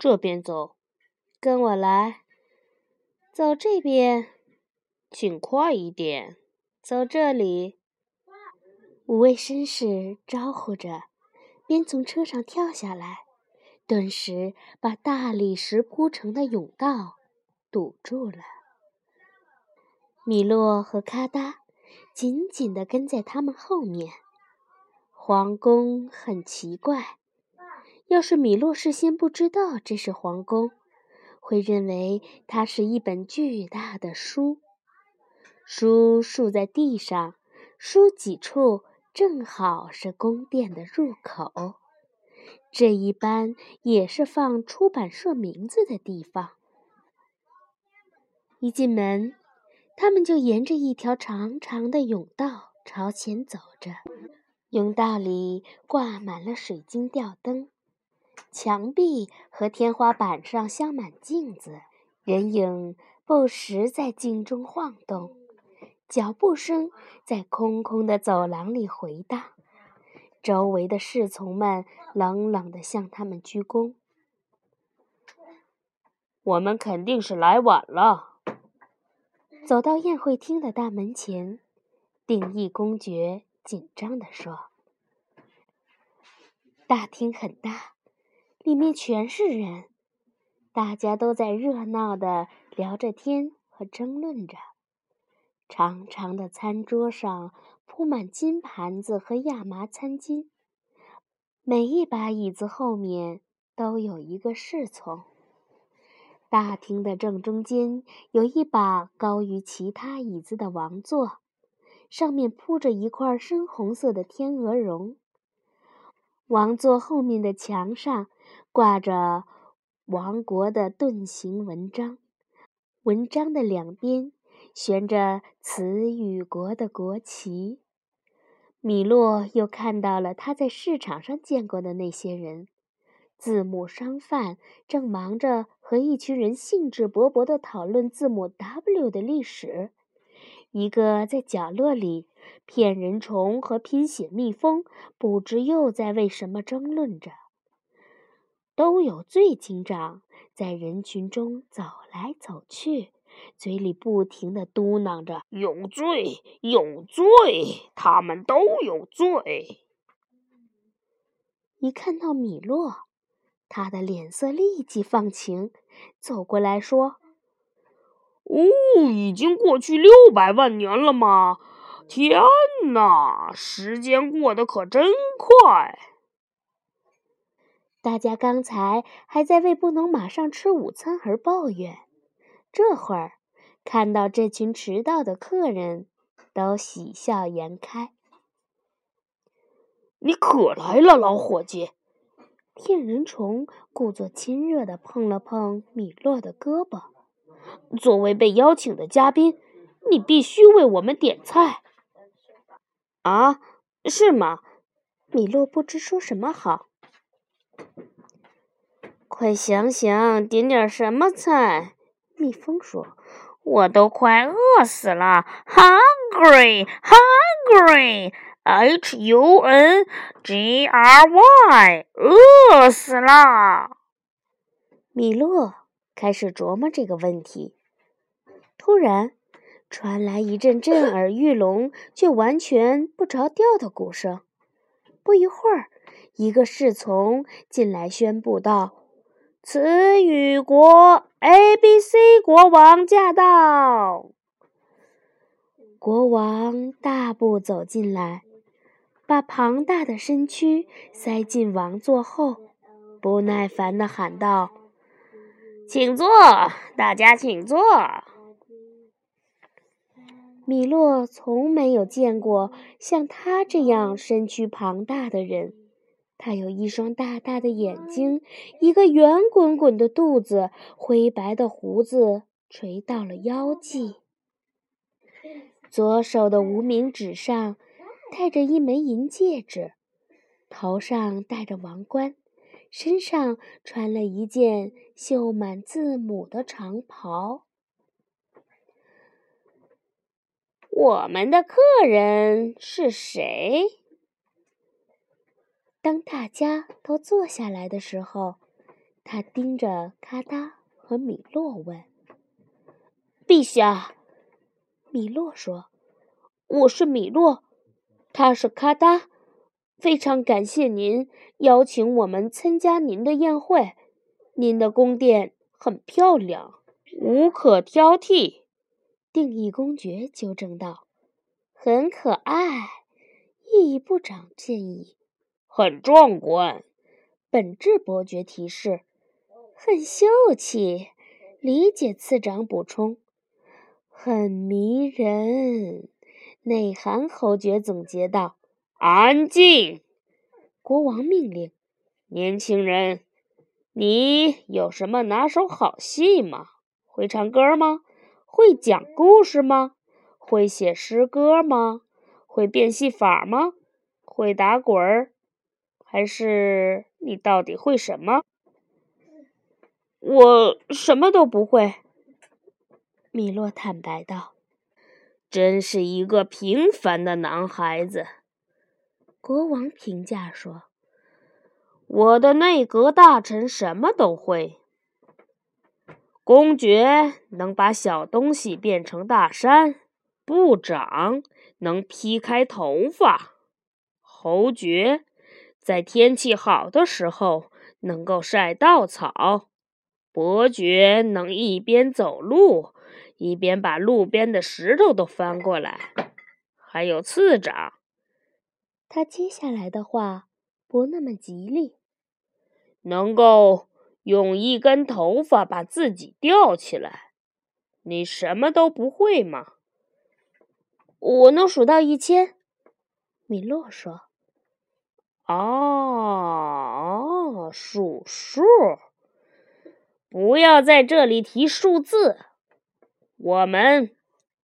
这边走，跟我来。走这边，请快一点。走这里。五位绅士招呼着，边从车上跳下来，顿时把大理石铺成的甬道堵住了。米洛和咔哒紧紧地跟在他们后面。皇宫很奇怪，要是米洛事先不知道这是皇宫，会认为它是一本巨大的书，书竖在地上，书脊处正好是宫殿的入口，这一般也是放出版社名字的地方。一进门，他们就沿着一条长长的甬道朝前走着。甬道里挂满了水晶吊灯，墙壁和天花板上镶满镜子，人影不时在镜中晃动，脚步声在空空的走廊里回荡。周围的侍从们冷冷地向他们鞠躬。我们肯定是来晚了。走到宴会厅的大门前，定义公爵。紧张地说：“大厅很大，里面全是人，大家都在热闹地聊着天和争论着。长长的餐桌上铺满金盘子和亚麻餐巾，每一把椅子后面都有一个侍从。大厅的正中间有一把高于其他椅子的王座。”上面铺着一块深红色的天鹅绒。王座后面的墙上挂着王国的盾形纹章，纹章的两边悬着词语国的国旗。米洛又看到了他在市场上见过的那些人，字母商贩正忙着和一群人兴致勃勃地讨论字母 W 的历史。一个在角落里，骗人虫和拼写蜜蜂不知又在为什么争论着。都有罪警长在人群中走来走去，嘴里不停地嘟囔着：“有罪，有罪，他们都有罪。”一看到米洛，他的脸色立即放晴，走过来说。哦，已经过去六百万年了吗？天哪，时间过得可真快！大家刚才还在为不能马上吃午餐而抱怨，这会儿看到这群迟到的客人，都喜笑颜开。你可来了，老伙计！骗人虫故作亲热地碰了碰米洛的胳膊。作为被邀请的嘉宾，你必须为我们点菜。啊，是吗？米洛不知说什么好。快想想，点点什么菜？蜜蜂说：“我都快饿死了，hungry hungry h u n g r y，饿死了。”米洛。开始琢磨这个问题，突然传来一阵震 耳欲聋却完全不着调的鼓声。不一会儿，一个侍从进来宣布道：“词语国 A B C 国王驾到！”国王大步走进来，把庞大的身躯塞进王座后，不耐烦地喊道。请坐，大家请坐。米洛从没有见过像他这样身躯庞大的人。他有一双大大的眼睛，一个圆滚滚的肚子，灰白的胡子垂到了腰际。左手的无名指上戴着一枚银戒指，头上戴着王冠。身上穿了一件绣满字母的长袍。我们的客人是谁？当大家都坐下来的时候，他盯着咔哒和米洛问：“陛下。”米洛说：“我是米洛，他是咔哒。非常感谢您邀请我们参加您的宴会。您的宫殿很漂亮，无可挑剔。”定义公爵纠正道：“很可爱。”意义部长建议：“很壮观。”本质伯爵提示：“很秀气。”理解次长补充：“很迷人。”内涵侯爵总结道：“安静！”国王命令：“年轻人，你有什么拿手好戏吗？会唱歌吗？会讲故事吗？会写诗歌吗？会变戏法吗？会打滚儿？”还是你到底会什么？我什么都不会。”米洛坦白道。“真是一个平凡的男孩子。”国王评价说。“我的内阁大臣什么都会。公爵能把小东西变成大山，部长能劈开头发，侯爵。”在天气好的时候，能够晒稻草；伯爵能一边走路，一边把路边的石头都翻过来。还有次长，他接下来的话不那么吉利，能够用一根头发把自己吊起来。你什么都不会吗？我能数到一千。米洛说。哦，数数，不要在这里提数字。我们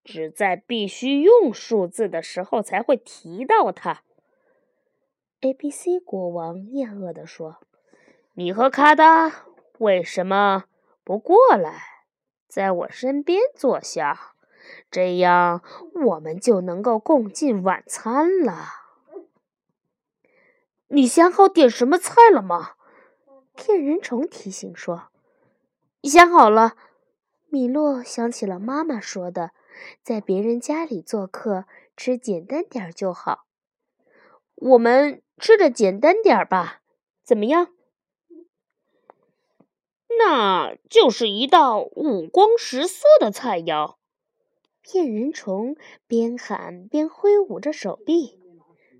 只在必须用数字的时候才会提到它。A、B、C 国王厌恶地说：“你和卡达为什么不过来，在我身边坐下？这样我们就能够共进晚餐了。”你想好点什么菜了吗？骗人虫提醒说：“想好了。”米洛想起了妈妈说的，在别人家里做客，吃简单点就好。我们吃的简单点吧，怎么样？那就是一道五光十色的菜肴。骗人虫边喊边挥舞着手臂。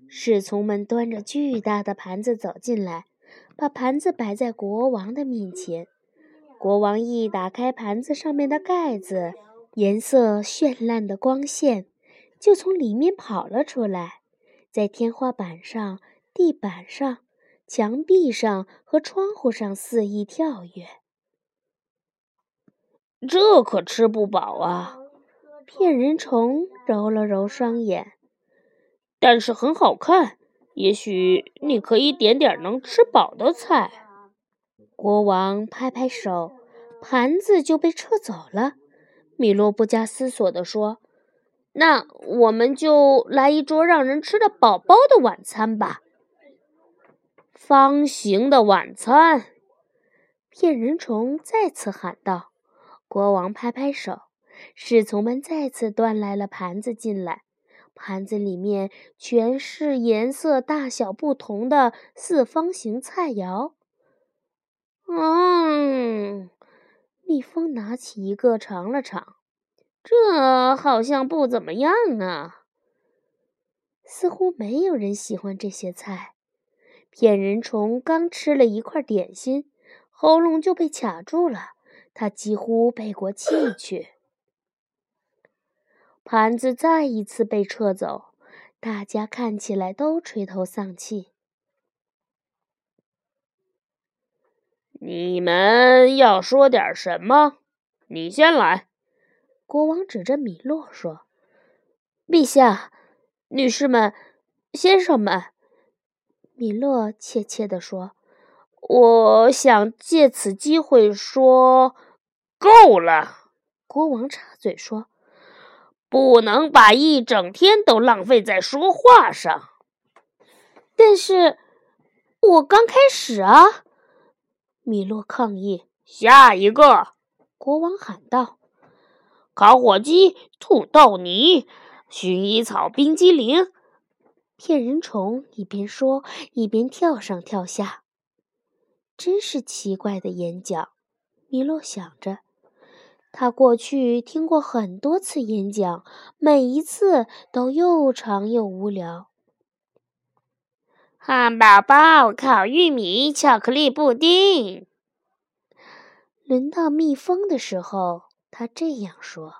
侍从们端着巨大的盘子走进来，把盘子摆在国王的面前。国王一打开盘子上面的盖子，颜色绚烂的光线就从里面跑了出来，在天花板上、地板上、墙壁上和窗户上肆意跳跃。这可吃不饱啊！骗人虫揉了揉双眼。但是很好看，也许你可以点点能吃饱的菜。国王拍拍手，盘子就被撤走了。米洛不加思索地说：“那我们就来一桌让人吃得饱饱的晚餐吧。”方形的晚餐，骗人虫再次喊道。国王拍拍手，侍从们再次端来了盘子进来。盘子里面全是颜色大小不同的四方形菜肴。嗯，蜜蜂拿起一个尝了尝，这好像不怎么样啊。似乎没有人喜欢这些菜。骗人虫刚吃了一块点心，喉咙就被卡住了，他几乎背过气去。盘子再一次被撤走，大家看起来都垂头丧气。你们要说点什么？你先来。国王指着米洛说：“陛下，女士们，先生们。”米洛怯怯地说：“我想借此机会说，够了。”国王插嘴说。不能把一整天都浪费在说话上。但是，我刚开始啊！米洛抗议。下一个，国王喊道：“烤火鸡、土豆泥、薰衣草冰激凌。”骗人虫一边说一边跳上跳下。真是奇怪的演讲，米洛想着。他过去听过很多次演讲，每一次都又长又无聊。汉堡包、烤玉米、巧克力布丁。轮到蜜蜂的时候，他这样说：“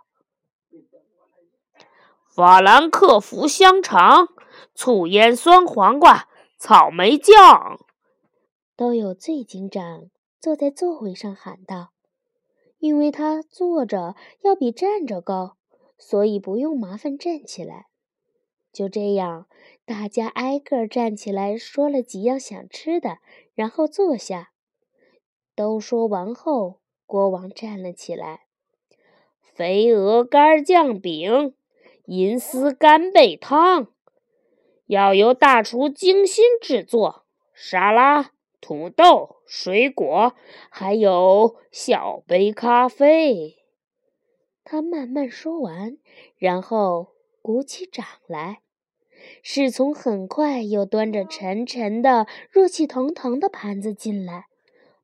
法兰克福香肠、醋腌酸黄瓜、草莓酱。”都有醉警长坐在座位上喊道。因为他坐着要比站着高，所以不用麻烦站起来。就这样，大家挨个站起来说了几样想吃的，然后坐下。都说完后，国王站了起来：“肥鹅肝酱饼、银丝干贝汤，要由大厨精心制作。沙拉。”土豆、水果，还有小杯咖啡。他慢慢说完，然后鼓起掌来。侍从很快又端着沉沉的、热气腾腾的盘子进来，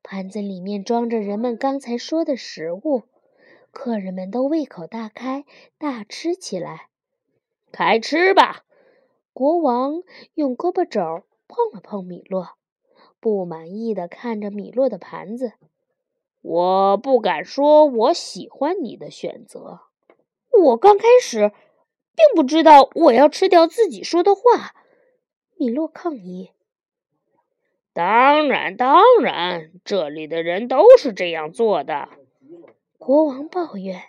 盘子里面装着人们刚才说的食物。客人们都胃口大开，大吃起来。开吃吧！国王用胳膊肘碰了碰米洛。不满意的看着米洛的盘子，我不敢说我喜欢你的选择。我刚开始并不知道我要吃掉自己说的话。米洛抗议。当然，当然，这里的人都是这样做的。国王抱怨。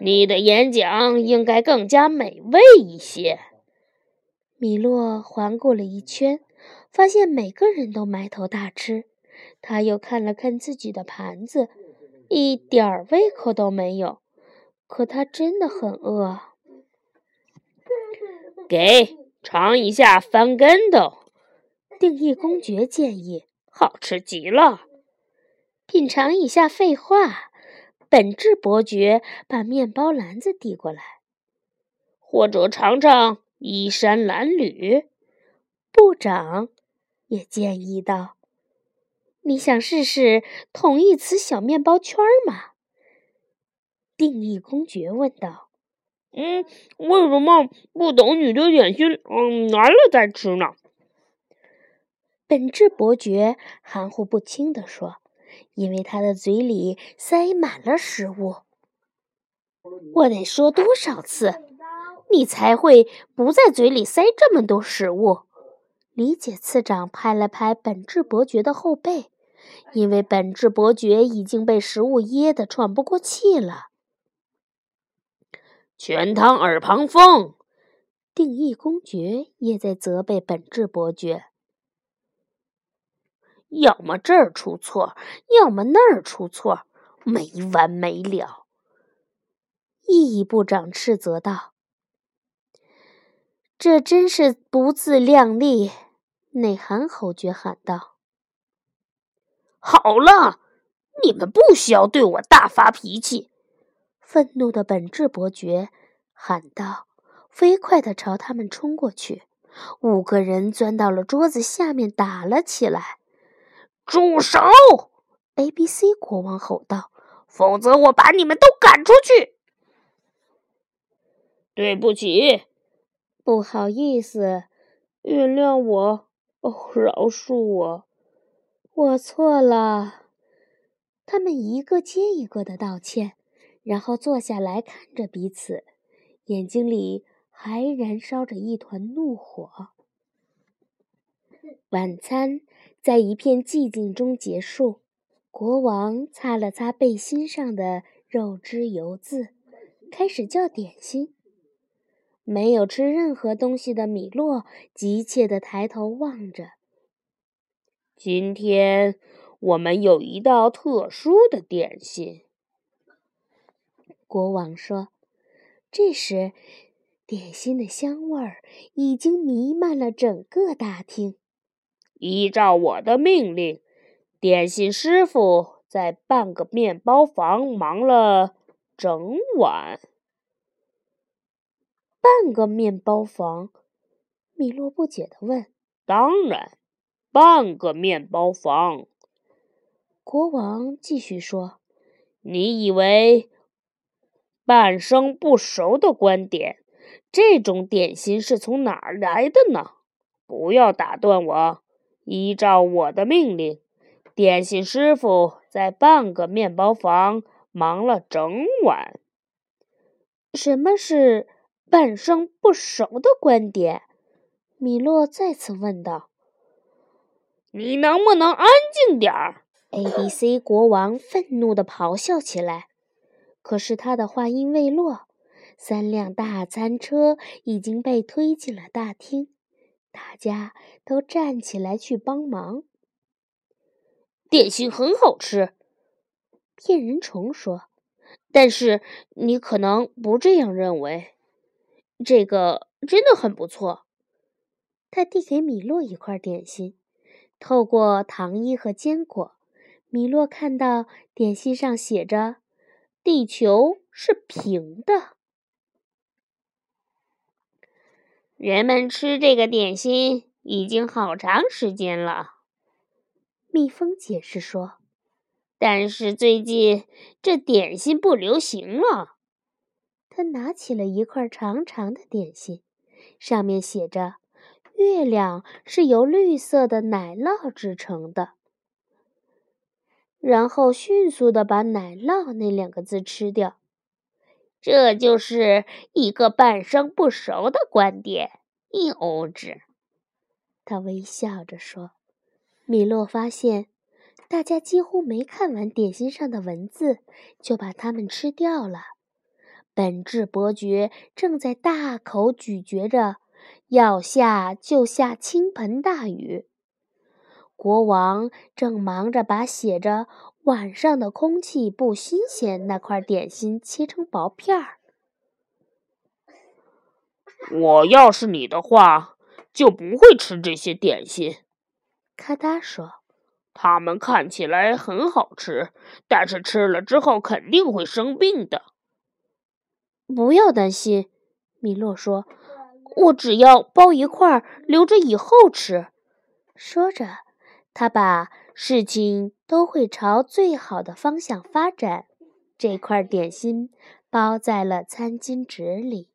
你的演讲应该更加美味一些。米洛环顾了一圈。发现每个人都埋头大吃，他又看了看自己的盘子，一点儿胃口都没有。可他真的很饿。给尝一下翻跟斗，定义公爵建议。好吃极了。品尝一下废话，本质伯爵把面包篮子递过来。或者尝尝衣衫褴褛，部长。也建议道：“你想试试同义词小面包圈吗？”定义公爵问道。“嗯，为什么不等你的点心嗯来了再吃呢？”本质伯爵含糊不清地说：“因为他的嘴里塞满了食物。”我得说多少次，你才会不在嘴里塞这么多食物？理解次长拍了拍本质伯爵的后背，因为本质伯爵已经被食物噎得喘不过气了。全汤耳旁风，定义公爵也在责备本质伯爵。要么这儿出错，要么那儿出错，没完没了。意义部长斥责道：“这真是不自量力！”内涵侯爵喊道：“好了，你们不需要对我大发脾气。”愤怒的本质伯爵喊道，飞快地朝他们冲过去。五个人钻到了桌子下面，打了起来。“住手！”A、B、C 国王吼道，“否则我把你们都赶出去。”对不起，不好意思，原谅我。哦，饶恕我，我错了。他们一个接一个的道歉，然后坐下来看着彼此，眼睛里还燃烧着一团怒火。晚餐在一片寂静中结束。国王擦了擦背心上的肉汁油渍，开始叫点心。没有吃任何东西的米洛急切地抬头望着。今天我们有一道特殊的点心，国王说。这时，点心的香味儿已经弥漫了整个大厅。依照我的命令，点心师傅在半个面包房忙了整晚。半个面包房？米洛不解地问。“当然，半个面包房。”国王继续说。“你以为半生不熟的观点，这种点心是从哪儿来的呢？不要打断我，依照我的命令，点心师傅在半个面包房忙了整晚。”什么是？半生不熟的观点，米洛再次问道：“你能不能安静点儿？”A、B、C 国王愤怒地咆哮起来。可是他的话音未落，三辆大餐车已经被推进了大厅，大家都站起来去帮忙。点心很好吃，骗人虫说：“但是你可能不这样认为。”这个真的很不错。他递给米洛一块点心，透过糖衣和坚果，米洛看到点心上写着：“地球是平的。”人们吃这个点心已经好长时间了，蜜蜂解释说。但是最近这点心不流行了。他拿起了一块长长的点心，上面写着“月亮是由绿色的奶酪制成的”，然后迅速的把“奶酪”那两个字吃掉。这就是一个半生不熟的观点，幼稚。他微笑着说。米洛发现，大家几乎没看完点心上的文字，就把它们吃掉了。本质伯爵正在大口咀嚼着，要下就下倾盆大雨。国王正忙着把写着“晚上的空气不新鲜”那块点心切成薄片儿。我要是你的话，就不会吃这些点心。咔嗒说：“它们看起来很好吃，但是吃了之后肯定会生病的。”不要担心，米洛说：“我只要包一块，留着以后吃。”说着，他把事情都会朝最好的方向发展。这块点心包在了餐巾纸里。